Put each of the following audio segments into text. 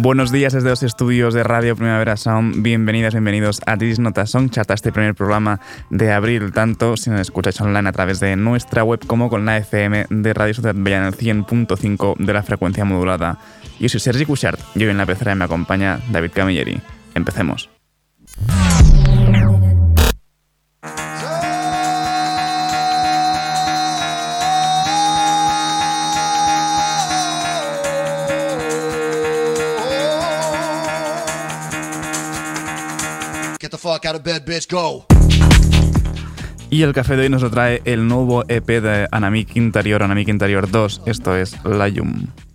Buenos días desde los estudios de Radio Primavera Sound. Bienvenidas, bienvenidos a This Nota Song Chat, este primer programa de abril, tanto si nos escucháis online a través de nuestra web como con la FM de Radio Sociedad Bella en el 100.5 de la frecuencia modulada. Yo soy Sergi Cushart y hoy en la pecera me acompaña David Camilleri. Empecemos. Y el café de hoy nos lo trae el nuevo EP de Anamic Interior, Anamic Interior 2, esto es Layum. The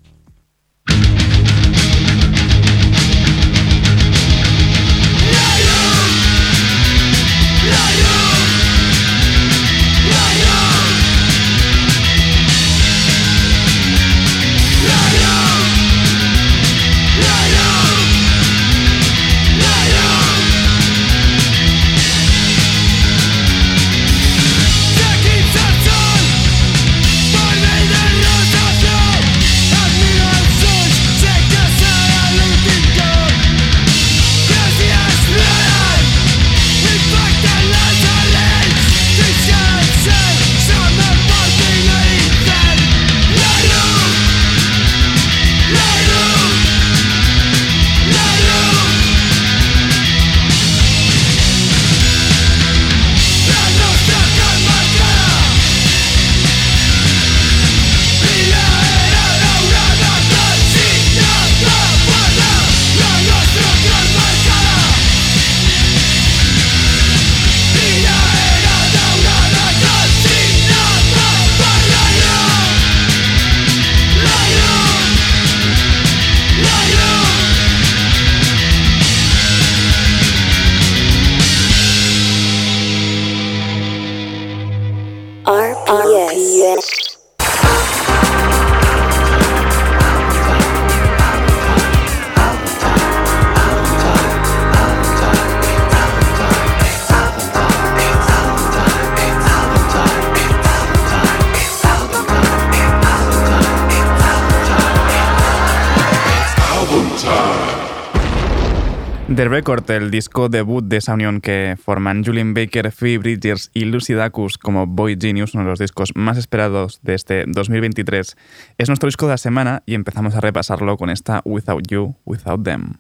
Record, el disco debut de esa unión que forman Julian Baker, Phoebe Bridgers y Lucy Dacus como Boy Genius, uno de los discos más esperados de este 2023, es nuestro disco de la semana y empezamos a repasarlo con esta Without You, Without Them.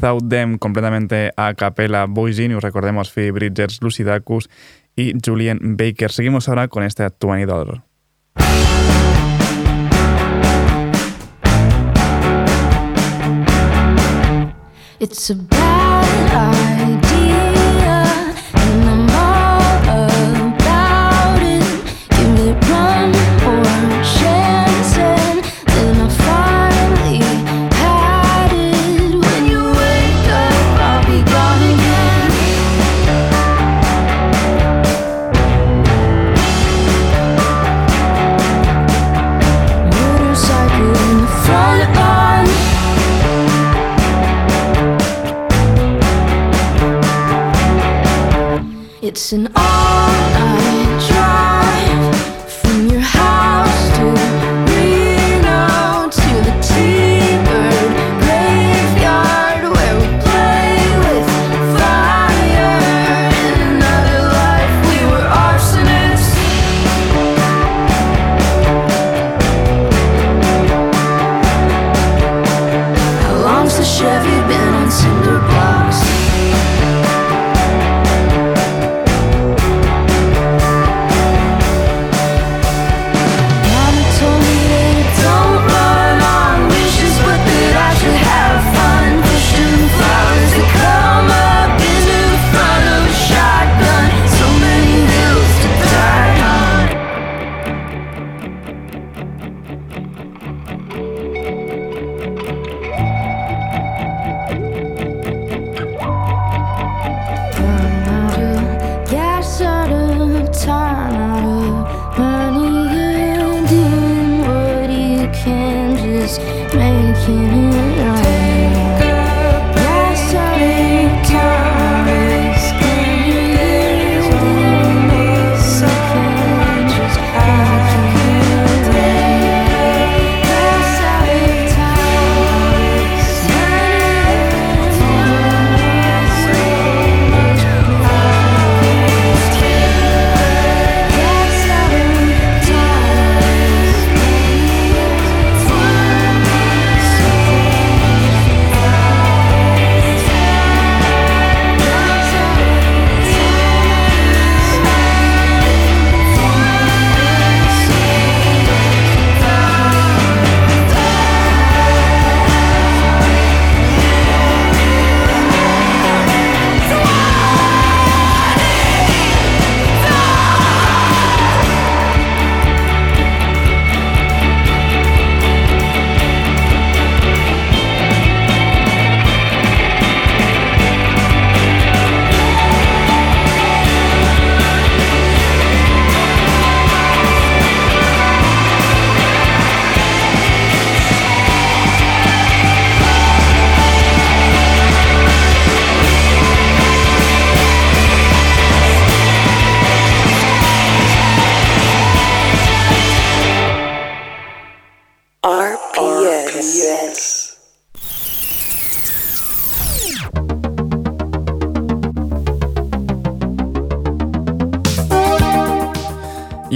Without Them, completamente a capela Boy Genius, recordemos Phoebe Bridgers, Lucy Dacus y Julian Baker. Seguimos ahora con este 20 Dollar. It's an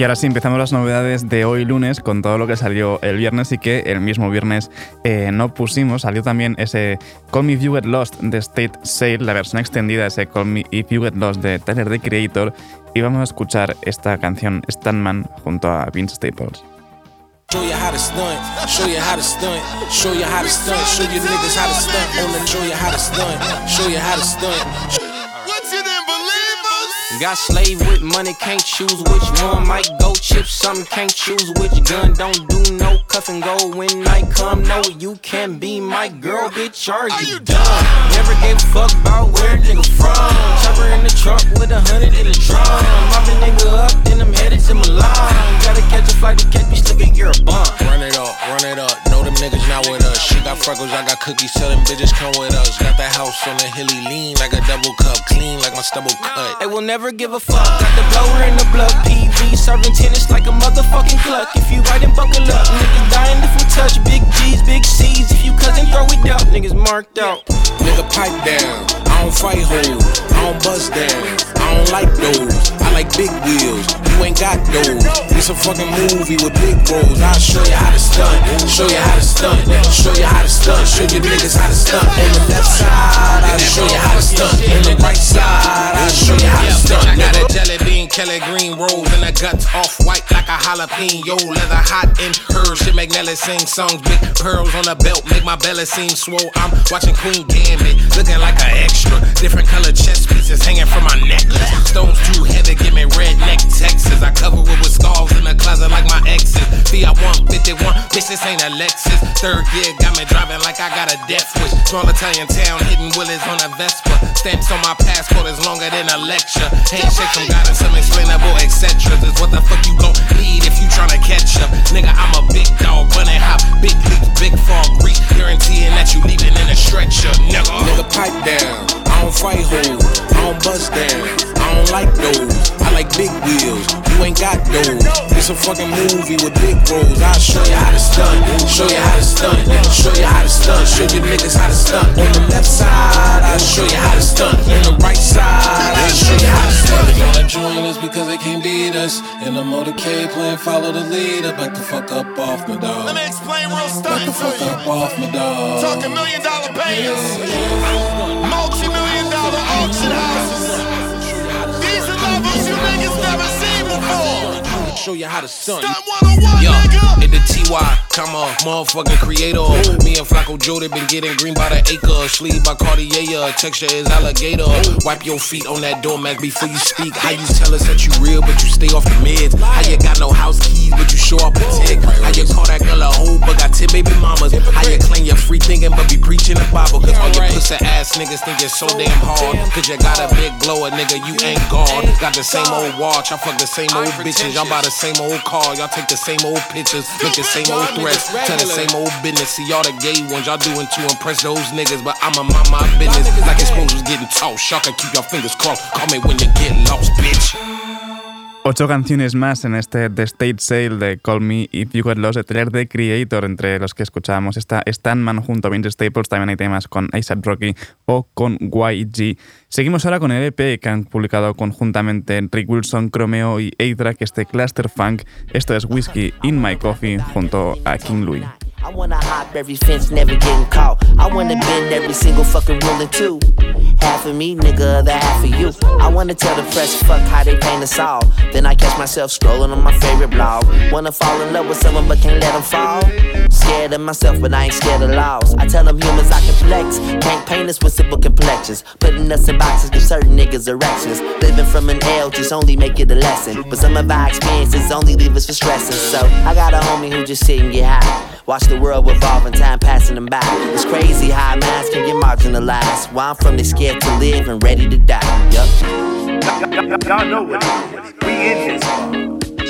Y ahora sí, empezamos las novedades de hoy lunes con todo lo que salió el viernes y que el mismo viernes eh, no pusimos. Salió también ese Call Me If You Get Lost de State Sail, la versión extendida, ese Call Me If You Get Lost de Tyler the Creator. Y vamos a escuchar esta canción Standman junto a Vince Staples. Show you how to stunt, show you how to stunt, show you how to stunt, show you niggas how to stunt show you how to stunt, show you how to stunt. Got slave with money, can't choose which one. Might go chip something, can't choose which gun. Don't do no cuff and go when night come. No, you can't be my girl, bitch. Are you done? Never gave a fuck about where a nigga from. Chopper in the truck with a hundred in the drum. Mop a nigga up, then I'm headed to Milan. Gotta catch a flight to catch me, still get your bump. Run it up, run it up. Know them niggas not with us. She got freckles, I got cookies. Tell them bitches come with us. Got that house on the hilly lean like a double cup, clean like my stubble cut. They will never give a fuck. Got the blower in the blood, PV serving tennis like a motherfucking cluck. If you right and buckle up, niggas dying if we touch. Big G's, big C's. If you cousin, throw it up. Niggas marked out. Nigga pipe down. I don't fight hoes, I don't bust down. I don't like those. I like big wheels. You ain't got those. It's a fucking movie with big roles. I'll show you how to stunt. Show you how to stunt. Show you how to stunt. Show you niggas how to stunt. On the left side, I'll show you how to stunt. On the right side, I'll show you how to stunt. I got a jelly bean, Kelly green rolls, and the guts off white like a jalapeno. Leather hot and her shit make Nelly sing songs. Big pearls on the belt make my belly seem swole. I'm watching Queen Gambit, looking like an extra. Different color chess pieces hanging from my necklace. Stones too heavy, give me redneck Texas. I cover it with scars in the closet like my exes. Fiat 151, bitch, this ain't a Lexus. Third gear got me driving like I got a death wish. Small Italian town, hitting willies on a Vespa. Stamps on my passport is longer than a lecture. Handshake from God and some explainable etc. Is what the fuck you gon' need if you tryna catch up. Nigga, I'm a big dog, running hop, big leaps, big fall, grease. Guaranteeing that you leaving in a stretcher, nigga. Nigga, pipe down. I don't fight hoes. I don't bust down. I don't like those. I like big wheels. You ain't got those. It's a fucking movie with big roles. I'll show you how to stunt. Show you how to stunt. Show you how to stunt. Show you niggas how to stunt. On the left side, I'll show you how to stunt. On the right side, I'll show you how to stunt. They wanna join us because they can't beat us. In the motorcade playing follow the leader. Back the fuck up off my dog. Let me explain real Back stunning the fuck you. up off my dog. Talking million dollar payers, multi niggas never seen before. Show you how to stunt. Stunt 101, Yo, in the TY, come on, motherfucking creator. Me and Flacco Joe, they been getting green by the acre. Sleeve by Cartier, texture is alligator. Wipe your feet on that doormat before you speak. How you tell us that you real, but you stay off the meds? How you got no house keys, but you show up a tick? How you call that girl a hoe, but got 10 baby mamas? How you claim you're free thinking, but be preaching the Bible? Cause all your pussy ass niggas think you're so damn hard. Cause you got a big blower, nigga, you ain't God. Got the same old watch, I fuck the same old bitches. Y'all buy the same old car, y'all take the same old pictures, make the same old threats, tell the same old business. See all the gay ones y'all doing to impress those niggas, but I'ma mind my business. Like exposures getting tossed, y'all can keep your fingers crossed. Call me when you get lost, bitch. Ocho canciones más en este The State Sale de Call Me If You Get Lost, de trailer de Creator, entre los que escuchábamos. Está Stanman junto a Vince Staples, también hay temas con ASAP Rocky o con YG. Seguimos ahora con el EP que han publicado conjuntamente Rick Wilson, Chromeo y A-Track, este Cluster Funk. Esto es Whiskey in My Coffee junto a King Louis. I wanna hop every fence, never getting caught. I wanna bend every single fucking rule in two. Half of me, nigga, other half of you. I wanna tell the press fuck how they paint us all. Then I catch myself scrolling on my favorite blog. Wanna fall in love with someone but can't let them fall. Scared of myself, but I ain't scared of laws. I tell them humans I can flex. Can't paint us with simple complexions. Putting us in boxes give certain niggas erections. Living from an L just only make it a lesson. But some of our experiences only leave us for stressing. So I got a homie who just sit and get high. Watch the world revolve and time passing them by. It's crazy how minds can get marginalized. Where I'm from, they scared to live and ready to die. Yup. Y'all know what it is. We in this.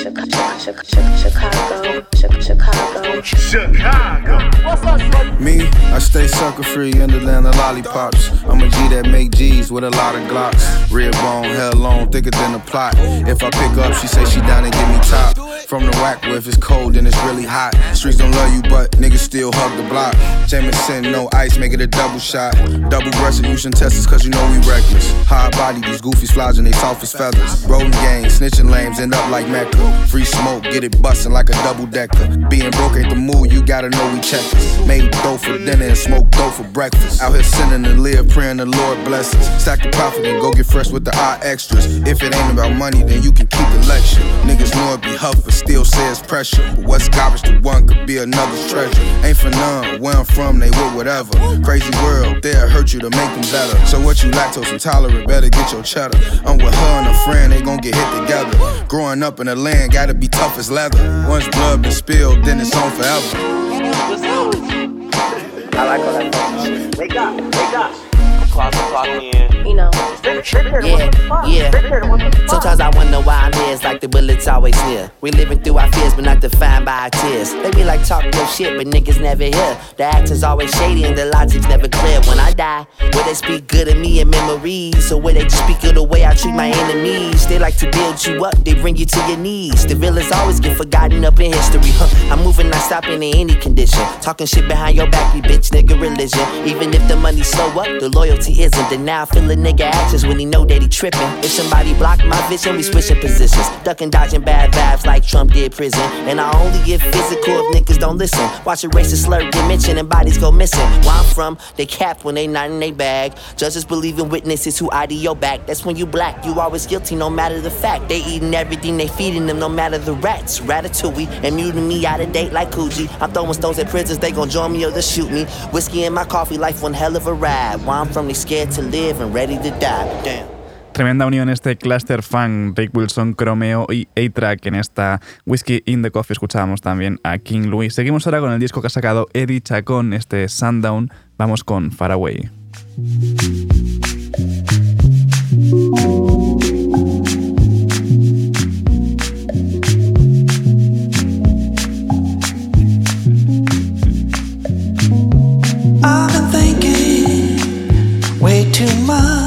Chicago, Chicago, Chicago. Me, I stay sucker free in the land of lollipops. I'm a G that make G's with a lot of glocks. Red bone, hell long, thicker than the plot. If I pick up, she say she down and give me top. From the whack if it's cold and it's really hot. Streets don't love you, but niggas still hug the block. Jameson, no ice, make it a double shot. Double breasted, you shouldn't test us cause you know we reckless. High body, these goofies flies and they soft as feathers. Rolling gang, snitching lames, end up like Mecca. Free smoke, get it bustin' like a double decker. Being broke ain't the move, you gotta know we checkers. Made dough for dinner and smoke dough for breakfast. Out here sinning and live, praying the Lord bless us. Stack the profit and go get fresh with the eye extras. If it ain't about money, then you can keep the lecture. Niggas know it be huff, but still says pressure. But what's garbage to one could be another's treasure. Ain't for none, where I'm from, they with whatever. Crazy world, they'll hurt you to make them better. So what you lactose intolerant, better get your cheddar. I'm with her and a friend, they gon' get hit together. Growing up in the land, gotta be tough as leather. Once blood been spilled, then it's on forever. I like all that. Wake up, wake up. Clock the clock in. you know, Yeah, yeah. Sometimes I wonder why I'm here. It's like the bullets always near. We living through our fears, but not defined by our tears. They be like talk your shit, but niggas never hear. The acting's always shady and the logic's never clear. When I die, will they speak good of me in memories? Or will they just speak of the way I treat my enemies? They like to build you up, they bring you to your knees. The villains always get forgotten up in history. Huh. I'm moving, not stopping in any condition. Talking shit behind your back, you bitch, nigga religion. Even if the money slow up, the loyalty isn't. Then now I feel a nigga actions when he know that he tripping. If somebody block my vision, we switching positions. Ducking, dodging bad vibes like Trump did prison. And I only get physical if niggas don't listen. Watch a racist slur get mentioned and bodies go missing. Where I'm from, they cap when they not in they bag. Judges believe in witnesses who ID your back. That's when you black, you always guilty no matter the fact. They eating everything they feeding them no matter the rats. Ratatouille and muting me out of date like Coogee. I'm throwing stones at prisons, they gon' join me or they shoot me. Whiskey in my coffee, life one hell of a ride. Where I'm from, scared to live and ready to die. Damn. Tremenda unión este Cluster Funk, Rick Wilson, Chromeo y A-Track. En esta Whiskey in the Coffee escuchábamos también a King Louis. Seguimos ahora con el disco que ha sacado Eddie Chacón, este Sundown. Vamos con Far Away. 有吗？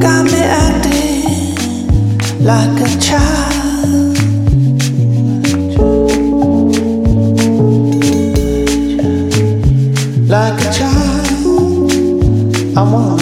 Got me acting like a child. Like a child, I wanna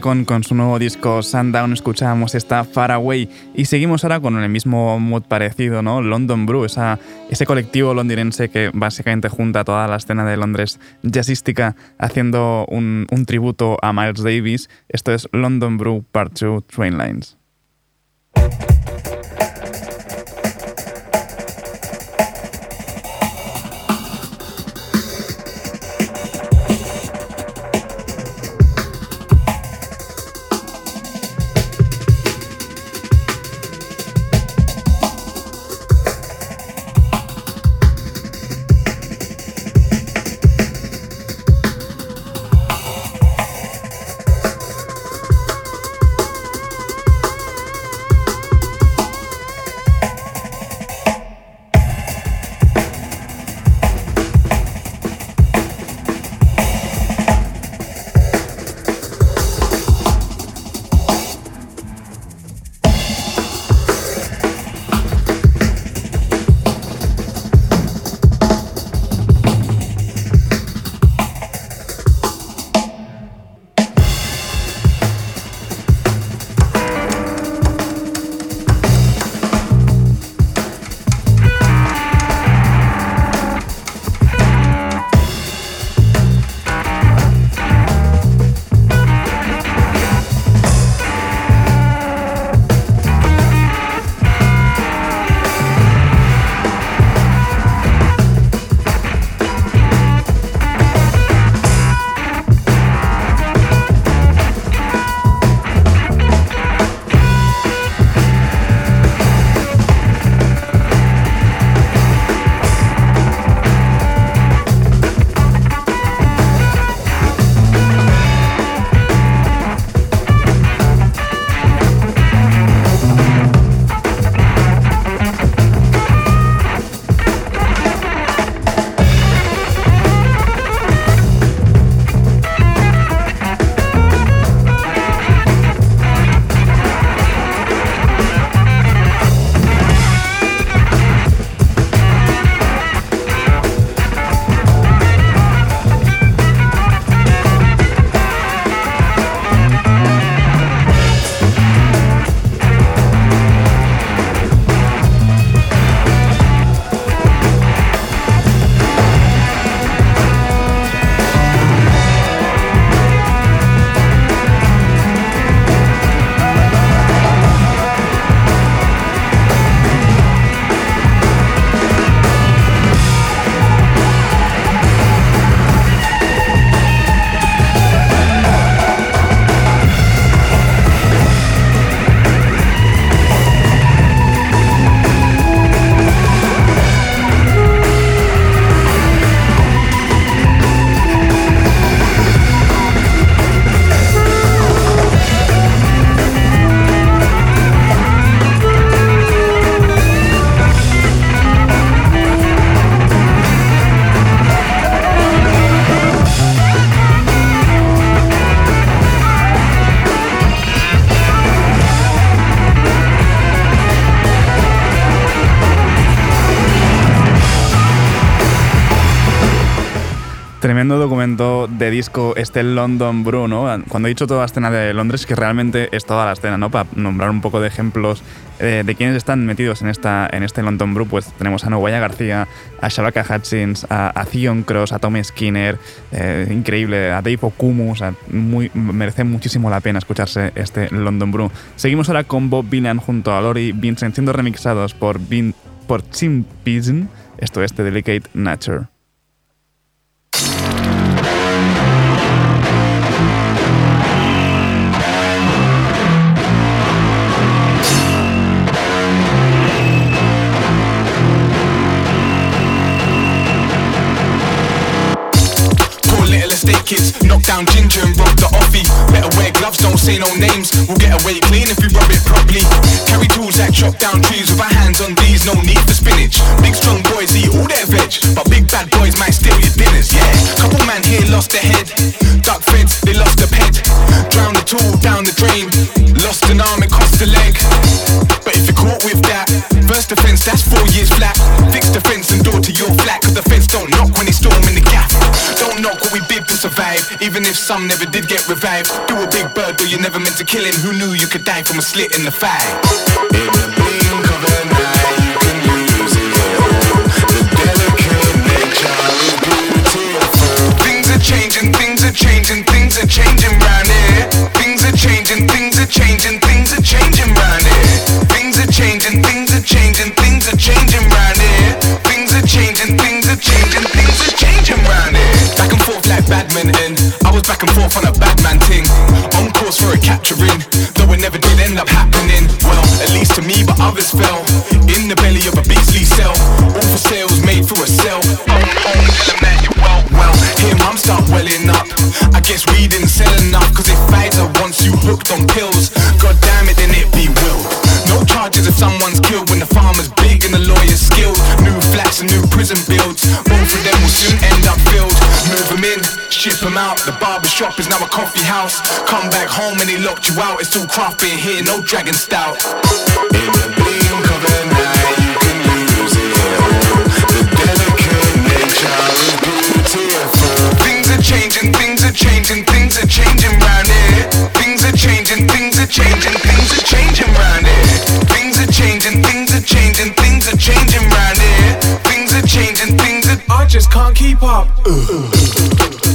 Con su nuevo disco Sundown escuchábamos esta Far Away y seguimos ahora con el mismo mood parecido, ¿no? London Brew, ese colectivo londinense que básicamente junta toda la escena de Londres jazzística haciendo un, un tributo a Miles Davis. Esto es London Brew Part 2 Train Lines. Disco London Brew, ¿no? Cuando he dicho toda la escena de Londres, que realmente es toda la escena, ¿no? Para nombrar un poco de ejemplos eh, de quienes están metidos en, esta, en este London Brew, pues tenemos a Noguaya García, a Shabaka Hutchins, a, a Theon Cross, a Tom Skinner, eh, increíble, a Dave Okumu, o sea, muy, merece muchísimo la pena escucharse este London Brew. Seguimos ahora con Bob Villan junto a Lori Vincent siendo remixados por, por Chim Pigeon, esto es The Delicate Nature. Kids, knock down ginger and rob the offie. Better wear gloves, don't say no names. We'll get away clean if we rub it properly. Carry tools that chop down trees with our hands on these, no need for spinach. Big strong boys eat all their veg, but big bad boys might steal your dinners, yeah. Couple man here lost their head. Duck feds, they lost a pet. Drown the tool down the drain. Lost an arm, it cost a leg. But if you're caught with that, first offense, that's four years flat. Fix the fence and door to your flat, even if some never did get revived. Do a big bird, though you never meant to kill him. Who knew you could die from a slit in the thigh? In the blink of an eye, you can lose it all. The delicate nature is beautiful. Things are changing, things are changing, things are changing round here. Things are changing, things are changing, things are changing round here. Things are changing, things are changing, things are changing round here. Things are changing, things are changing, things are changing round here. Back and forth like badminton. Back and forth on a Batman ting. On course for a capturing, though it never did end up happening. Well, at least to me, but others fell in the belly of a beastly cell. All for sales made through a cell. Oh, oh, tell you're well, well. Him, I'm start welling up. I guess we didn't sell enough, cause if Pfizer wants you hooked on pills, god damn it, then it be will. No charges if someone's killed when the farmer's big and the lawyer's skilled. New flats and new prison builds. Both of them will soon end up filled. Move them in, ship them out. The barber shop is now a coffee house. Come back home and they locked you out. It's all craft beer here, no dragon stout. In the blink of an eye, you can lose it all. The delicate nature is beautiful. Things are changing, things are changing, things are changing round here. Things are changing, things are changing, things are changing round here. Things are changing, things are changing, things are changing round here. Things are changing, things are. I just can't keep up.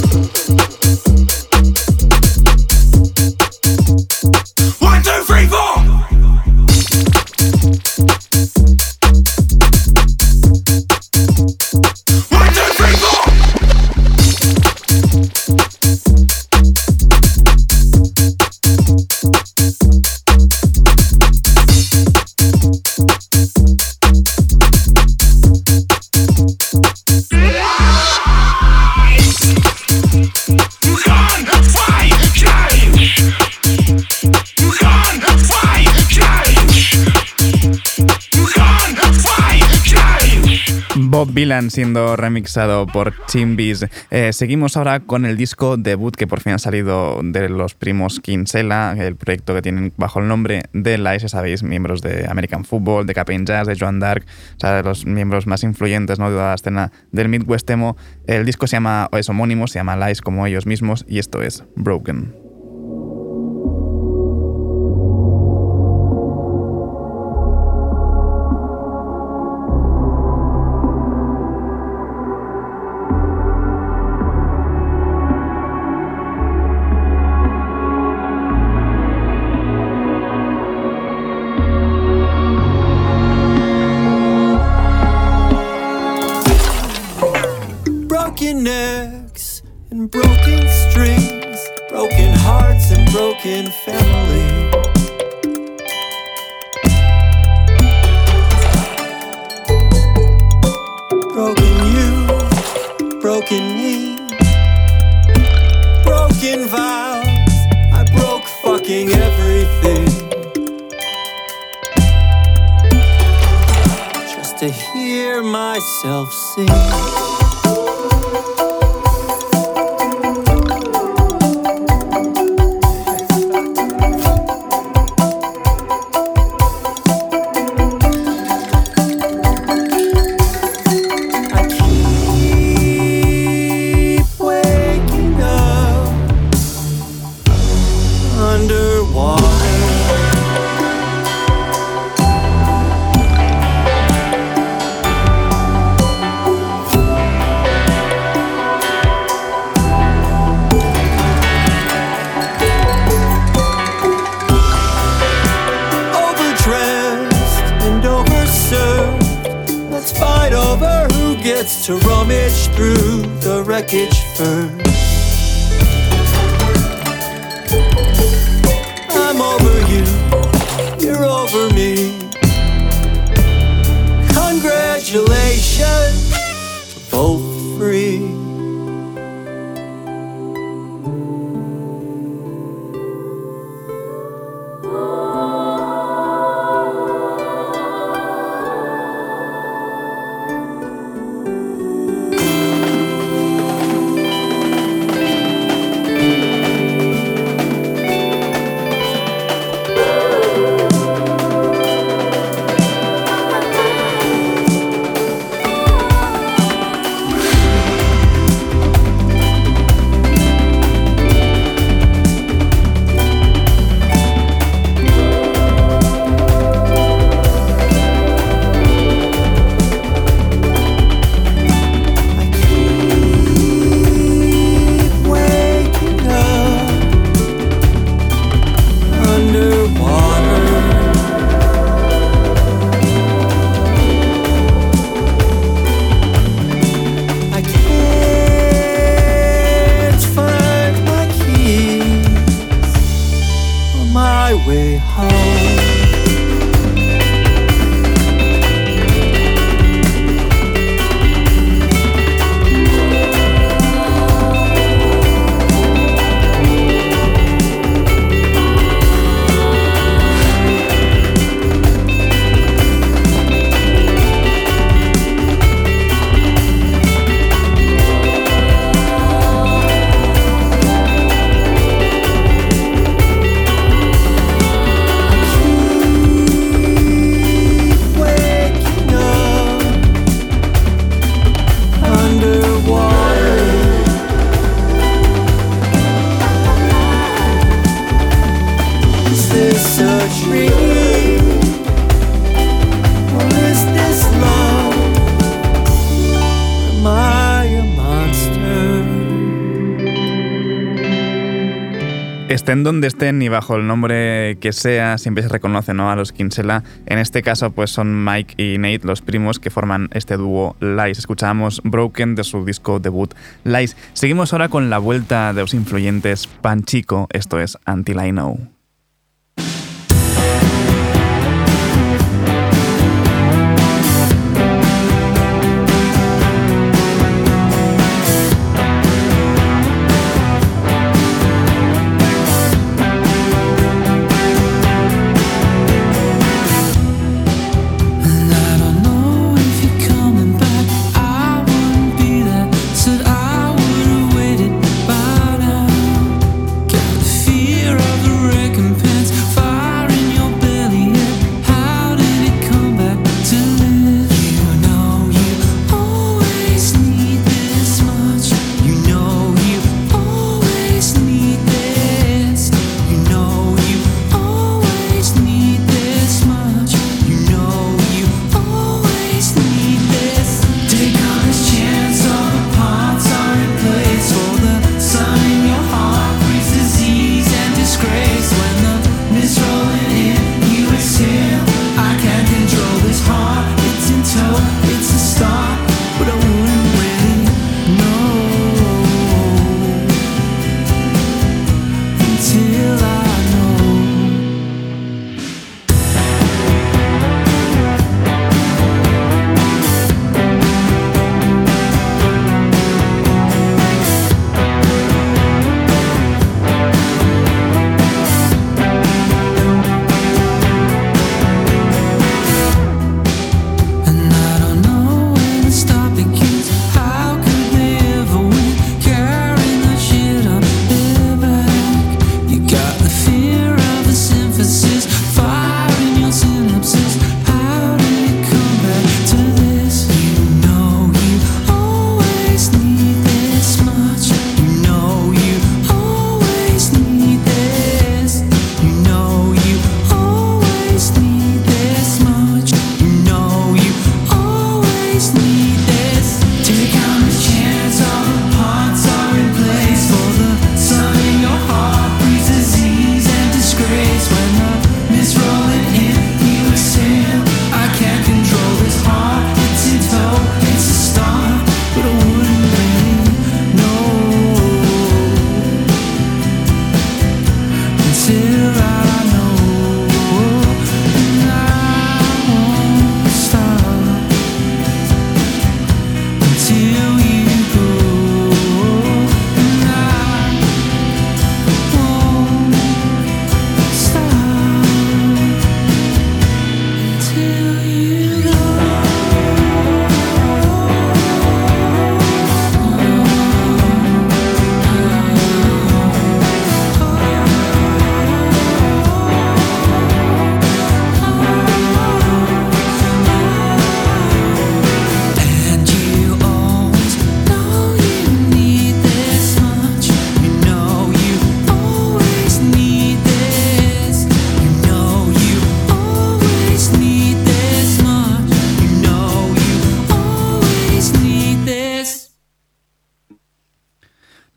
siendo remixado por Chimbis. Eh, seguimos ahora con el disco debut que por fin ha salido de los primos Kinsella, el proyecto que tienen bajo el nombre de Lice, sabéis, miembros de American Football, de Captain Jazz, de Joan Dark, o sea, de los miembros más influyentes ¿no? de la escena del Midwest emo. El disco se llama, o es homónimo, se llama Lice como ellos mismos, y esto es broken to hear myself sing. estén donde estén y bajo el nombre que sea, siempre se reconoce ¿no? a los Kinsella. En este caso, pues son Mike y Nate, los primos que forman este dúo Lies. Escuchábamos Broken de su disco debut Lies. Seguimos ahora con la vuelta de los influyentes Panchico, esto es Until I Know.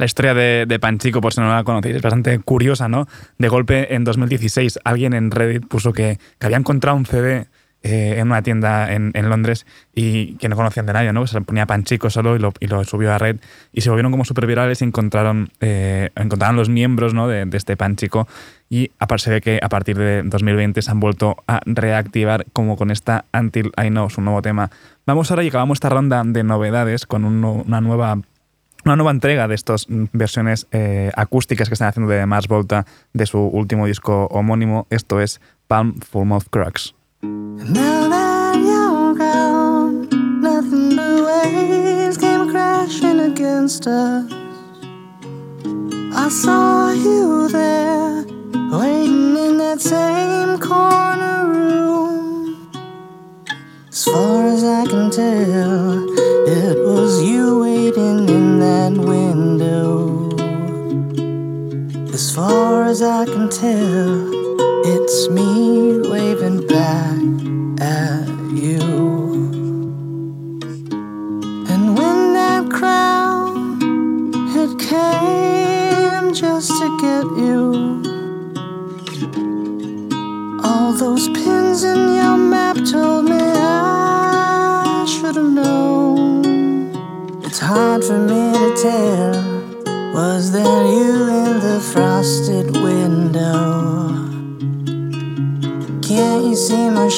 la historia de, Panchico, por si no la conocéis, es bastante curiosa, ¿no? De golpe, en 2016, alguien en Reddit puso que, había encontrado un CD eh, en una tienda en, Londres y que no conocían de nadie, ¿no? Pues se ponía Panchico solo y lo, subió a red y se volvieron como súper virales y encontraron, eh, encontraron los miembros ¿no? de, este Panchico y se ve que a partir de 2020 se han vuelto a reactivar como con esta Until I Know, su nuevo tema. Vamos ahora y acabamos esta ronda de novedades con un, una nueva una nueva entrega de estas mm, versiones eh, acústicas que están haciendo de Mars Volta de su último disco homónimo. Esto es Palm Full against us. I saw you there, waiting in that same corner room. Far as I can tell, it's me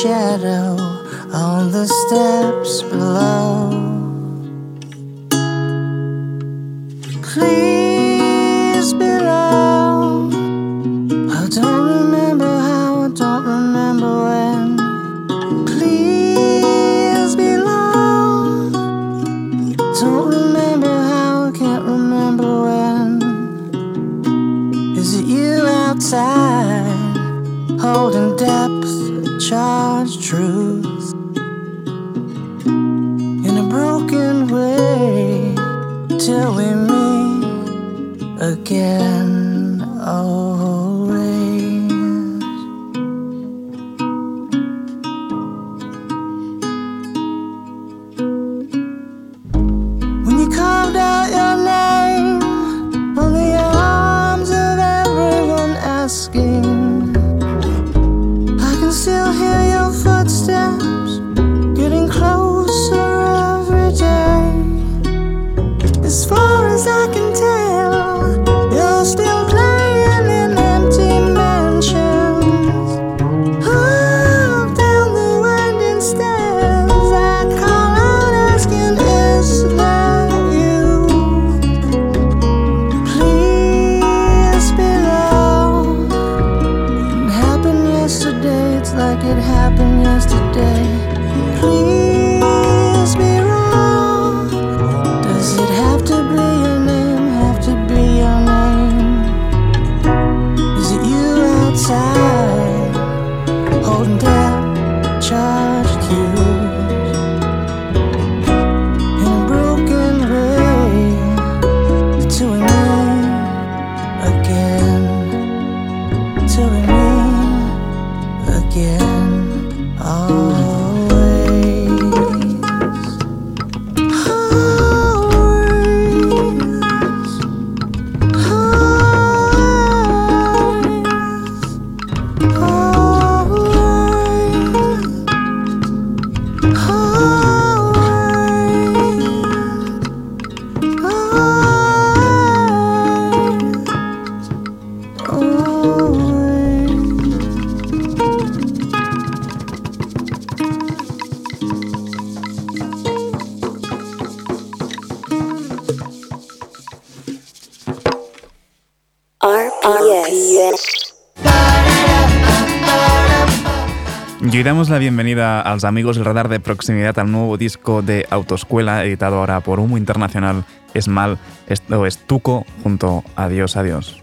shadow on the steps below? Damos la bienvenida a los amigos del radar de proximidad al nuevo disco de Autoescuela, editado ahora por Humo Internacional Esmal. Esto es Tuco junto a Dios, adiós.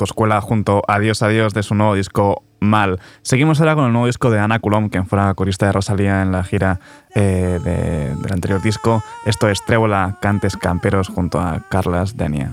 Autoescuela junto a Adiós Adiós de su nuevo disco Mal. Seguimos ahora con el nuevo disco de Ana Coulomb, quien fuera corista de Rosalía en la gira eh, de- del anterior disco. Esto es Trébola, Cantes Camperos junto a Carlas Denia.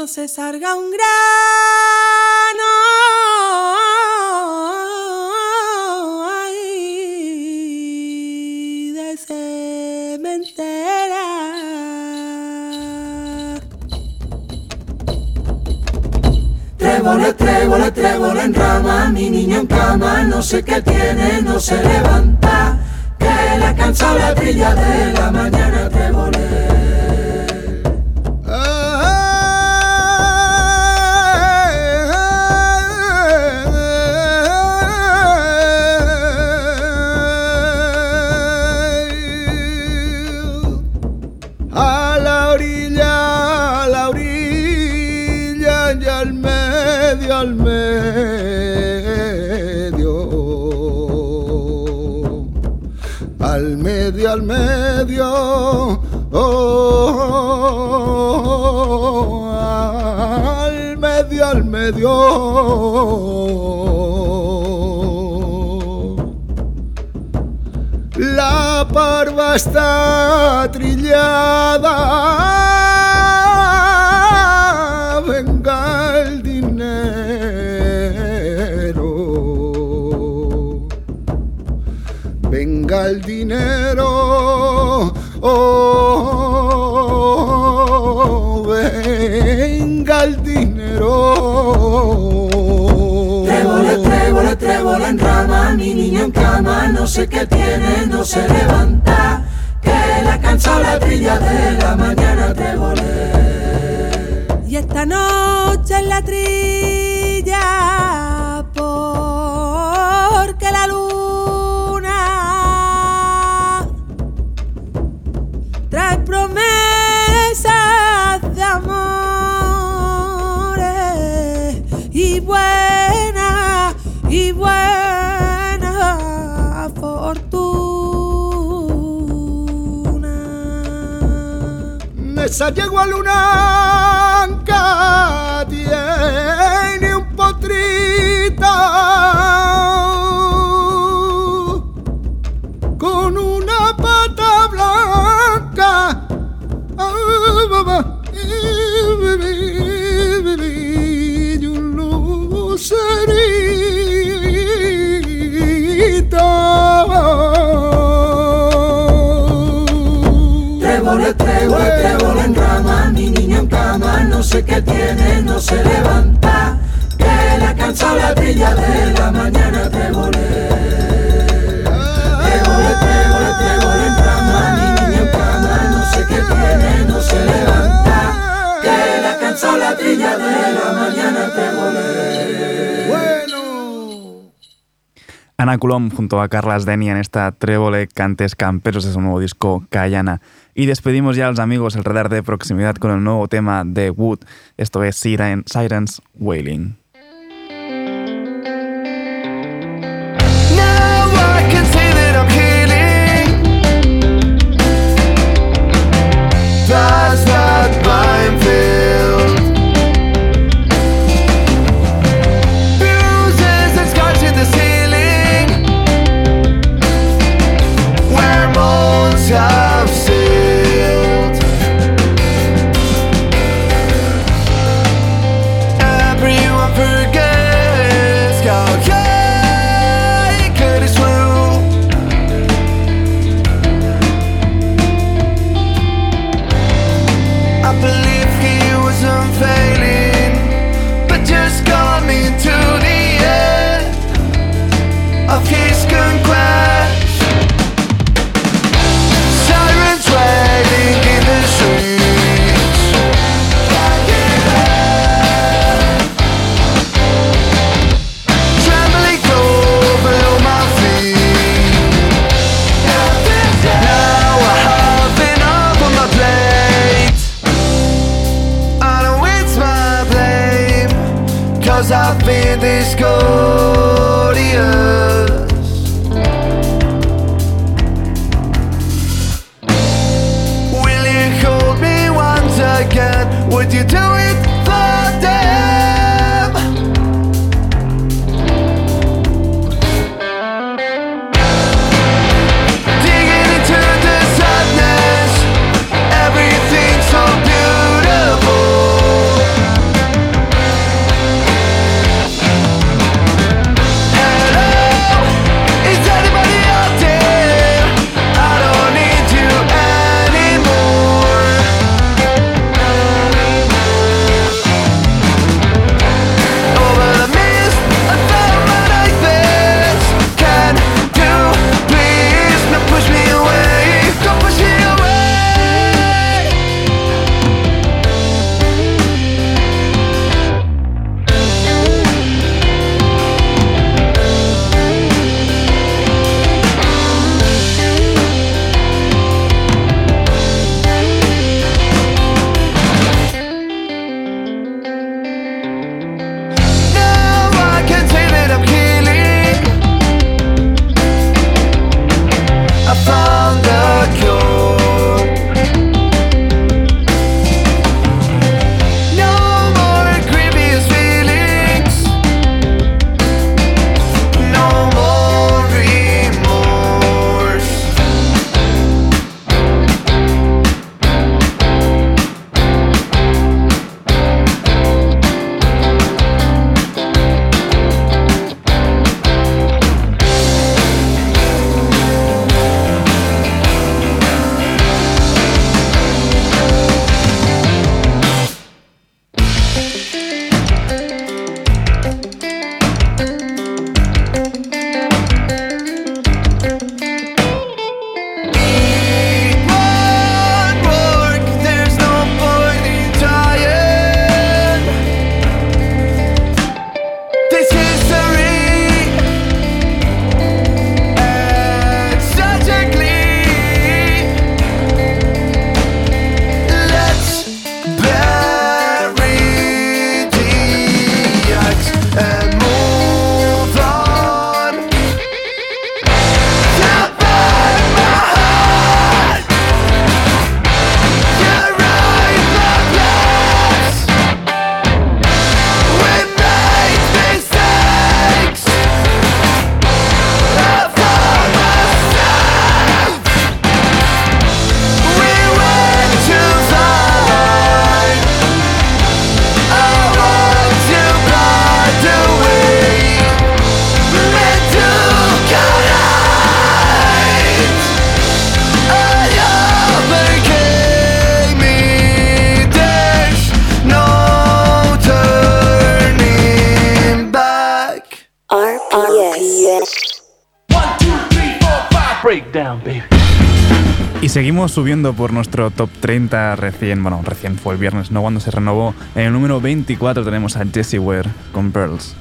No se salga un grano ahí de cementera. Trébole, trébole, trébole en rama, mi niño en cama, no sé qué tiene, no se levanta, que la trilla de la mañana, La parva está trillada. En rama, mi niño en cama, no sé qué tiene, no se levanta, que le ha cansado la trilla de la mañana, trébole. Y esta noche en la trilla, Esa yegua lunanca tiene un potrito cama, qué tiene, no se levanta, que le ha cansado la de la mañana, trébole. Trébole, trébole, trébole en rama, mi niño en cama, no sé qué tiene, no se levanta, que le ha cansado la trilla de la mañana, trébole. Ana Coulomb junto a Carlas Denia en esta Trébole Cantes Camperos de su nuevo disco Cayana. Y despedimos ya a los amigos el radar de proximidad con el nuevo tema de Wood. Esto es Siren, Sirens Wailing. Seguimos subiendo por nuestro top 30 recién, bueno, recién fue el viernes, no cuando se renovó. En el número 24 tenemos a Jessie Ware con Pearls.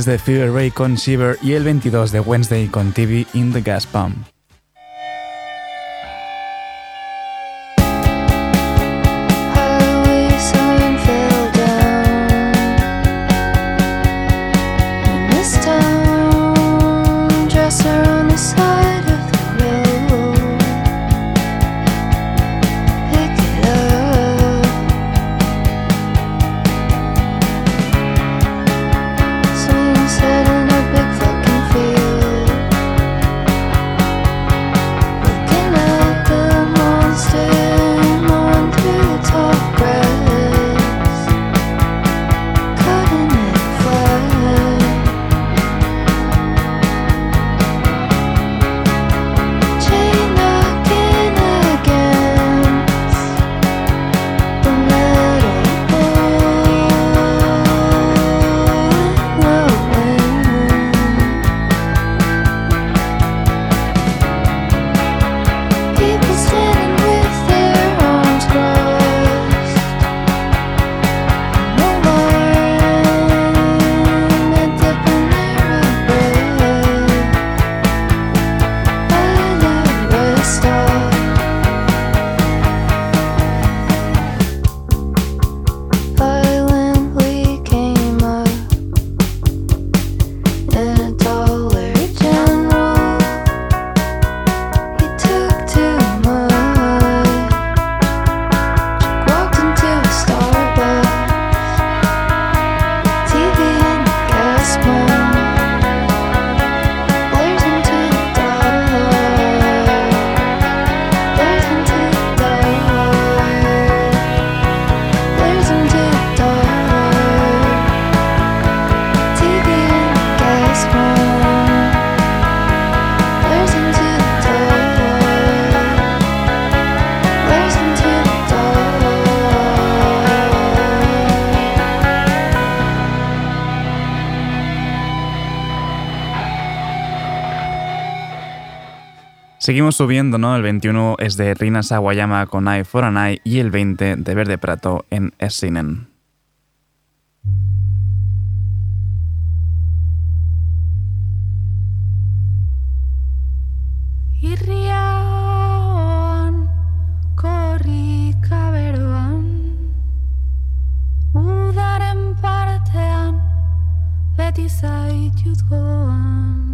Es de Fever Ray con Shiver y el 22 de Wednesday con TV in the Gas Pump. Seguimos subiendo, ¿no? El 21 es de Rina Sawayama con Eye for an Eye y el 20 de Verde Prato en Essinen. Irriagoan, korrika beroan Udaren partean, beti zaitut goan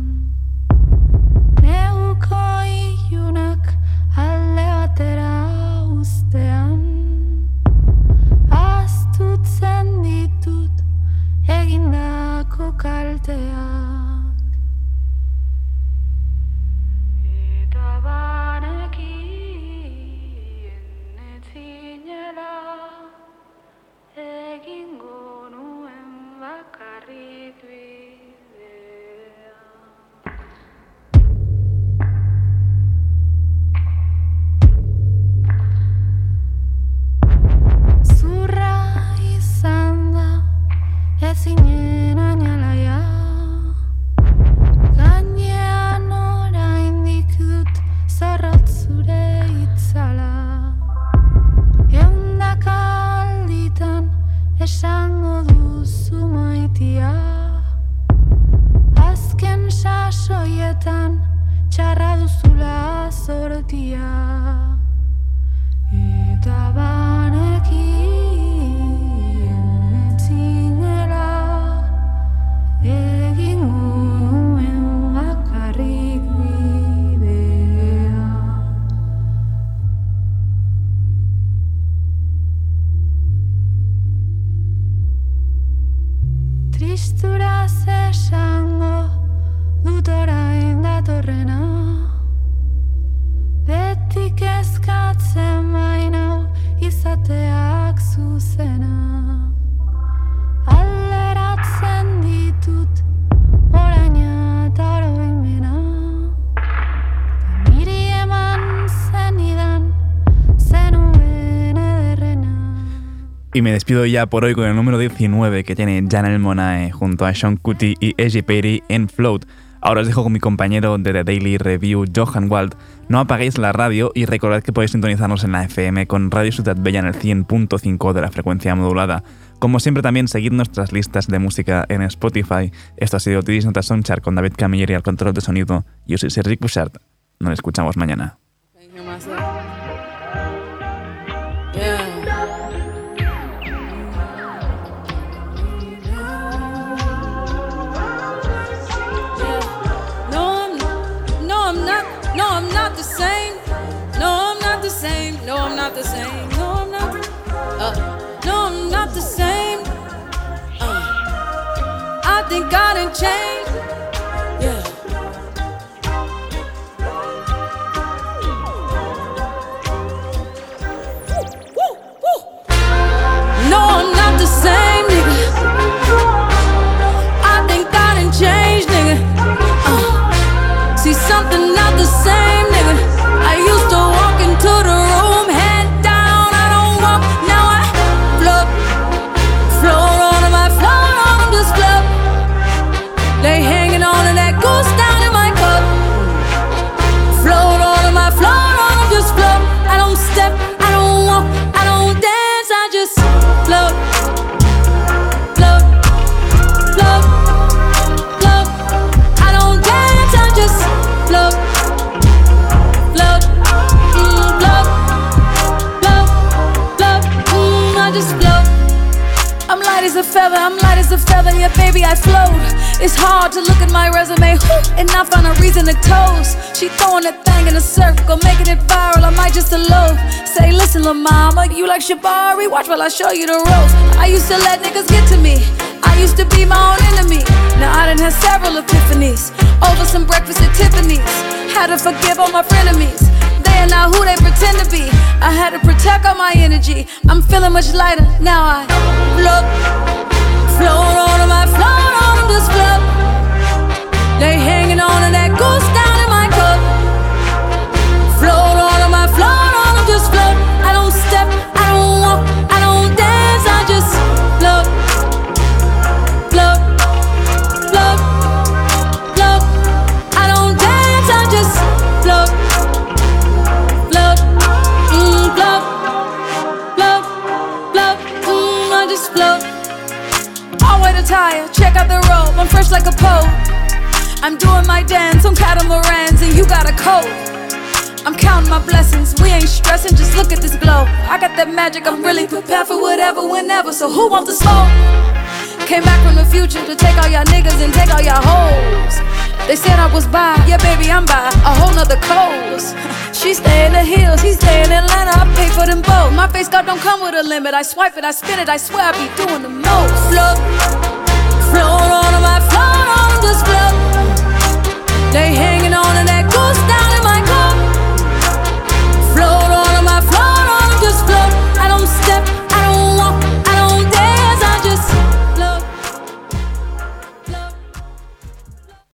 Y me despido ya por hoy con el número 19 que tiene Janelle Monae junto a Sean Cutty y Eji Perry en Float. Ahora os dejo con mi compañero de The Daily Review, Johan Wald. No apaguéis la radio y recordad que podéis sintonizarnos en la FM con Radio Ciudad Bella en el 100.5 de la frecuencia modulada. Como siempre también seguid nuestras listas de música en Spotify. Esto ha sido Tidis Nota Songchart con David Camilleri al control de sonido. Yo soy Rick Bouchard. Nos escuchamos mañana. Not the same. No, I'm not. Uh, no, I'm not the same. Uh, I think I done changed. Yeah. No, I'm not the same, nigga. I think changed, nigga. Uh, see something not the same, feather, I'm light as a feather, yeah, baby, I float. It's hard to look at my resume whew, and not find a reason to toast. She throwing that thing in a circle, making it viral, I might just elope. Say, listen, lil' mama, you like Shabari? Watch while I show you the ropes. I used to let niggas get to me, I used to be my own enemy. Now I done had several epiphanies over some breakfast at Tiffany's. Had to forgive all my frenemies. Are not who they pretend to be. I had to protect all my energy. I'm feeling much lighter now. I float, float on I float on 'em, just float. They hanging on to that goose I'll wait a tire, check out the robe, I'm fresh like a pope. I'm doing my dance on catamarans and you got a coat. I'm counting my blessings, we ain't stressing, just look at this glow. I got that magic, I'm really prepared for whatever, whenever, so who wants the smoke? Came back from the future to take all y'all niggas and take all y'all hoes. They said I was by, yeah, baby, I'm by a whole nother coast. She stay in the hills, he stay in Atlanta, I pay for them both. My face card don't come with a limit, I swipe it, I spin it, I swear I be doing the most. Float, float on I float on just float.